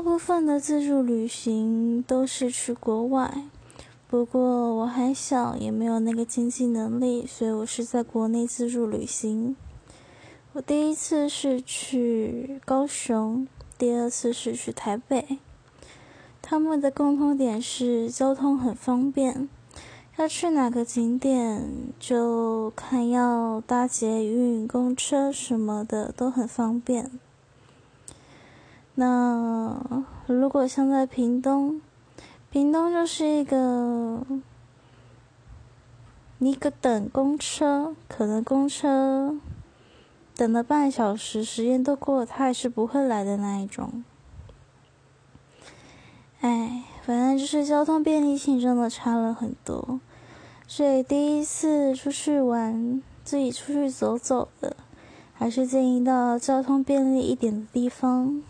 大部分的自助旅行都是去国外，不过我还小，也没有那个经济能力，所以我是在国内自助旅行。我第一次是去高雄，第二次是去台北。他们的共同点是交通很方便，要去哪个景点就看要搭捷运、公车什么的都很方便。那如果像在屏东，屏东就是一个，你可等公车，可能公车等了半小时，时间都过了，他还是不会来的那一种。哎，反正就是交通便利性真的差了很多，所以第一次出去玩，自己出去走走的，还是建议到交通便利一点的地方。